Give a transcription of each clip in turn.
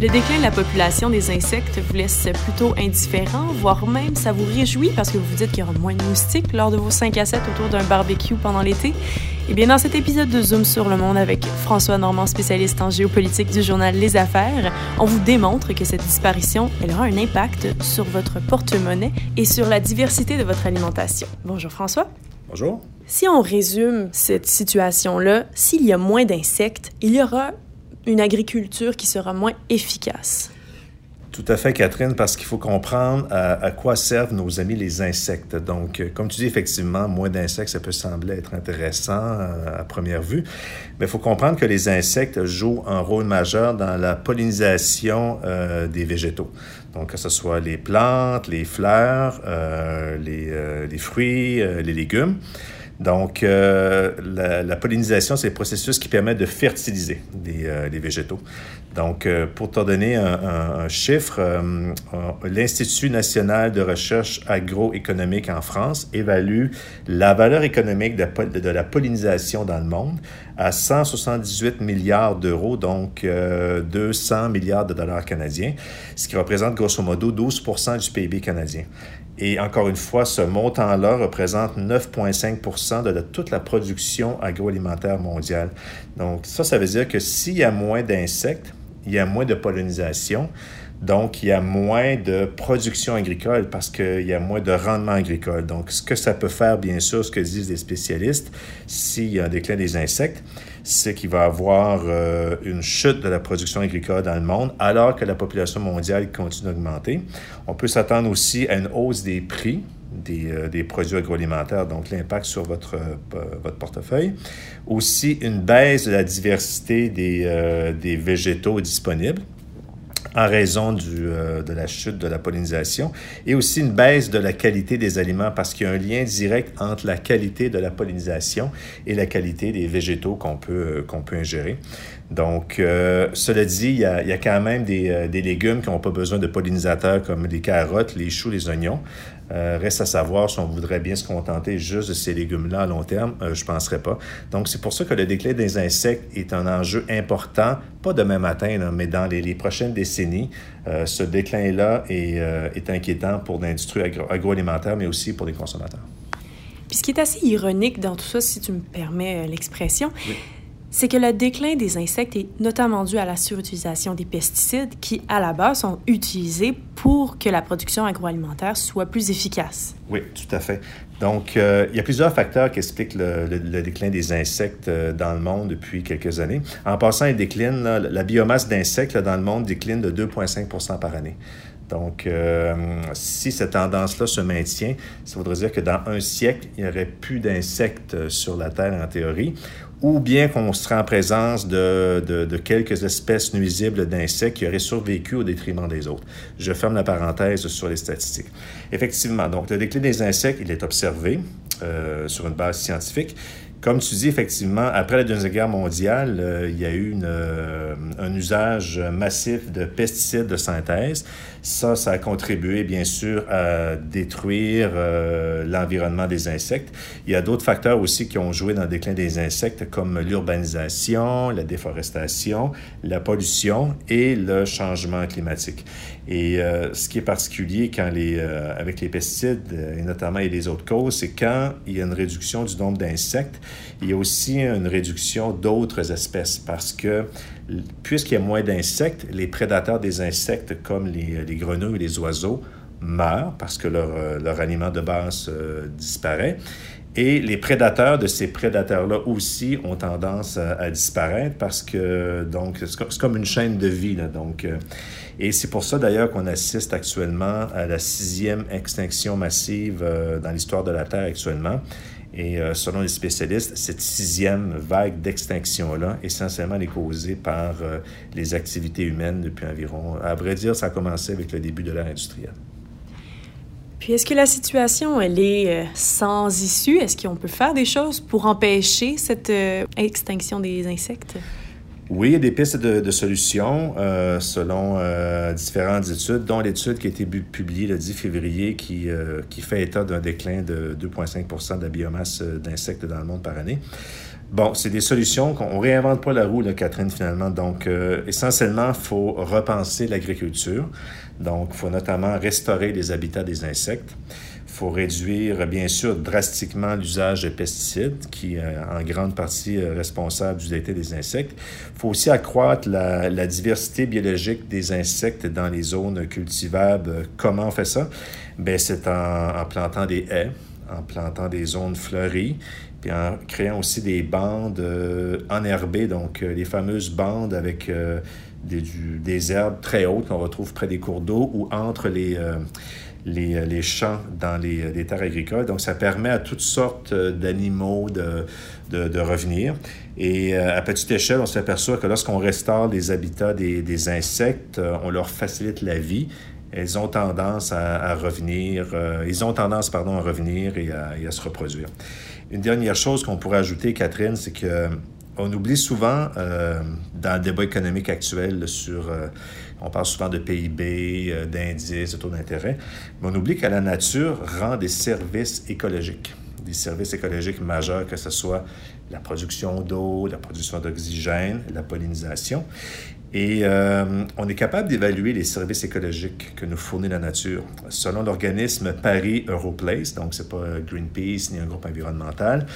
Le déclin de la population des insectes vous laisse plutôt indifférent, voire même ça vous réjouit parce que vous vous dites qu'il y aura moins de moustiques lors de vos 5 à 7 autour d'un barbecue pendant l'été. Eh bien, dans cet épisode de Zoom sur le monde avec François Normand, spécialiste en géopolitique du journal Les Affaires, on vous démontre que cette disparition, elle aura un impact sur votre porte-monnaie et sur la diversité de votre alimentation. Bonjour François. Bonjour. Si on résume cette situation-là, s'il y a moins d'insectes, il y aura une agriculture qui sera moins efficace. Tout à fait, Catherine, parce qu'il faut comprendre à, quoi servent nos amis les insectes. Donc, euh, comme tu dis, effectivement, moins d'insectes, ça peut sembler être intéressant euh, à première vue, mais il faut comprendre que les insectes jouent un rôle majeur dans la pollinisation euh, des végétaux. Donc, que ce soit les plantes, les fleurs, les, fruits, les légumes. Donc, euh, la, pollinisation, c'est le processus qui permet de fertiliser les, euh, végétaux. Donc, euh, pour te donner un, chiffre, l'Institut national de recherche agroéconomique en France évalue la valeur économique de, la pollinisation dans le monde à 178 milliards d'euros, donc 200 milliards de dollars canadiens, ce qui représente grosso modo 12% du PIB canadien. Et encore une fois, ce montant-là représente 9,5% de toute la production agroalimentaire mondiale. Donc ça, ça veut dire que s'il y a moins d'insectes, il y a moins de pollinisation. Donc, il y a moins de production agricole parce qu'il y a moins de rendement agricole. Donc, ce que ça peut faire, bien sûr, ce que disent les spécialistes, s'il y a un déclin des insectes, c'est qu'il va y avoir euh, une chute de la production agricole dans le monde alors que la population mondiale continue d'augmenter. On peut s'attendre aussi à une hausse des prix des, euh, des, produits agroalimentaires, donc l'impact sur votre, euh, votre portefeuille. Aussi, une baisse de la diversité des, des végétaux disponibles en raison euh, de la chute de la pollinisation et aussi une baisse de la qualité des aliments parce qu'il y a un lien direct entre la qualité de la pollinisation et la qualité des végétaux qu'on peut, euh, qu'on peut ingérer. Donc, euh, cela dit, il y, a, il y, a, quand même des, des légumes qui n'ont pas besoin de pollinisateurs comme les carottes, les choux, les oignons. Euh, reste à savoir si on voudrait bien se contenter juste de ces légumes-là à long terme. Euh, je ne penserais pas. Donc, c'est pour ça que le déclin des insectes est un enjeu important, pas demain matin, mais dans les, prochaines décennies. Euh, ce déclin-là est, est, inquiétant pour l'industrie agroalimentaire, mais aussi pour les consommateurs. Puis ce qui est assez ironique dans tout ça, si tu me permets l'expression, c'est que le déclin des insectes est notamment dû à la surutilisation des pesticides qui, à la base, sont utilisés pour que la production agroalimentaire soit plus efficace. Oui, tout à fait. Donc, euh, il y a plusieurs facteurs qui expliquent le, déclin des insectes euh, dans le monde depuis quelques années. En passant, il décline, la biomasse d'insectes dans le monde décline de 2,5% par année. Donc, euh, si cette tendance-là se maintient, ça voudrait dire que dans un siècle, il n'y aurait plus d'insectes sur la Terre en théorie, ou bien qu'on sera en présence de, de, quelques espèces nuisibles d'insectes qui auraient survécu au détriment des autres. Je ferme la parenthèse sur les statistiques. Effectivement, donc le déclin des insectes, il est observé euh, sur une base scientifique. Comme tu dis, effectivement, après la Deuxième Guerre mondiale, euh, il y a eu euh, un usage massif de pesticides de synthèse. Ça, ça a contribué, bien sûr, à détruire euh, l'environnement des insectes. Il y a d'autres facteurs aussi qui ont joué dans le déclin des insectes, comme l'urbanisation, la déforestation, la pollution et le changement climatique. Et ce qui est particulier quand les, avec les pesticides, et notamment et les autres causes, c'est quand il y a une réduction du nombre d'insectes, il y a aussi une réduction d'autres espèces parce que puisqu'il y a moins d'insectes, les prédateurs des insectes comme les, les grenouilles et les oiseaux meurent parce que leur, euh, leur aliment de base euh, disparaît. Et les prédateurs de ces prédateurs-là aussi ont tendance à, disparaître parce que, donc, c'est comme une chaîne de vie. Là, donc, euh, et c'est pour ça d'ailleurs qu'on assiste actuellement à la sixième extinction massive dans l'histoire de la Terre actuellement. Et euh, selon les spécialistes, cette sixième vague d'extinction-là, essentiellement, elle est causée par euh, les activités humaines depuis environ, à vrai dire, ça a commencé avec le début de l'ère industrielle. Puis est-ce que la situation, elle est euh, sans issue? Est-ce qu'on peut faire des choses pour empêcher cette extinction des insectes? Oui, il y a des pistes de, solutions euh, selon euh, différentes études, dont l'étude qui a été publiée le 10 février qui, euh, qui fait état d'un déclin de 2,5% de la biomasse d'insectes dans le monde par année. Bon, c'est des solutions qu'on ne réinvente pas la roue, là, Catherine, finalement. Donc, essentiellement, il faut repenser l'agriculture. Donc, il faut notamment restaurer les habitats des insectes. Il faut réduire, bien sûr, drastiquement l'usage de pesticides, qui est en grande partie euh, responsable du déclin des insectes. Il faut aussi accroître la, diversité biologique des insectes dans les zones cultivables. Comment on fait ça? Bien, c'est en, plantant des haies, en plantant des zones fleuries, puis en créant aussi des bandes euh, enherbées, donc euh, les fameuses bandes avec des, des, herbes très hautes qu'on retrouve près des cours d'eau ou entre les, les, les champs dans les, les, terres agricoles. Donc, ça permet à toutes sortes euh, d'animaux de, de, de, revenir. Et euh, à petite échelle, on s'aperçoit que lorsqu'on restaure les habitats des, des, insectes, euh, on leur facilite la vie. Elles ont tendance à, à revenir, ils ont tendance, pardon, à revenir et à, et à se reproduire. Une dernière chose qu'on pourrait ajouter, Catherine, c'est que on oublie souvent, euh, dans le débat économique actuel, sur, euh, on parle souvent de PIB, euh, d'indices, de taux d'intérêt, mais on oublie que la nature rend des services écologiques, des services écologiques majeurs, que ce soit la production d'eau, la production d'oxygène, la pollinisation. Et on est capable d'évaluer les services écologiques que nous fournit la nature. Selon l'organisme Paris Europlace, donc c'est pas Greenpeace ni un groupe environnemental,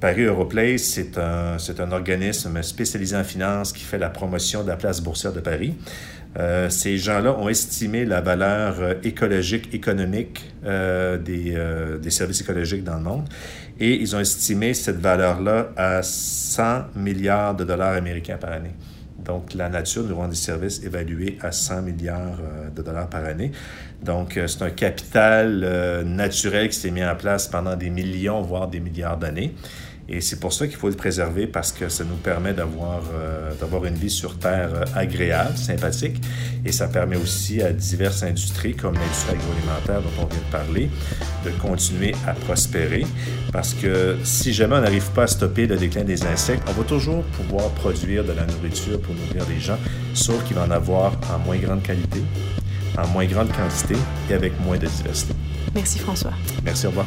Paris Europlace, c'est un, un organisme spécialisé en finance qui fait la promotion de la place boursière de Paris. Euh, ces gens-là ont estimé la valeur euh, écologique, économique euh, des, des, services écologiques dans le monde et ils ont estimé cette valeur-là à 100 milliards de dollars américains par année. Donc, la nature nous rend des services évalués à 100 milliards de dollars par année. Donc, c'est un capital naturel qui s'est mis en place pendant des millions, voire des milliards d'années. Et c'est pour ça qu'il faut le préserver parce que ça nous permet d'avoir euh, d'avoir une vie sur Terre euh, agréable, sympathique. Et ça permet aussi à diverses industries, comme l'industrie agroalimentaire dont on vient de parler, de continuer à prospérer. Parce que si jamais on n'arrive pas à stopper le déclin des insectes, on va toujours pouvoir produire de la nourriture pour nourrir les gens, sauf qu'il va en avoir en moins grande qualité, en moins grande quantité et avec moins de diversité. Merci François. Merci, au revoir.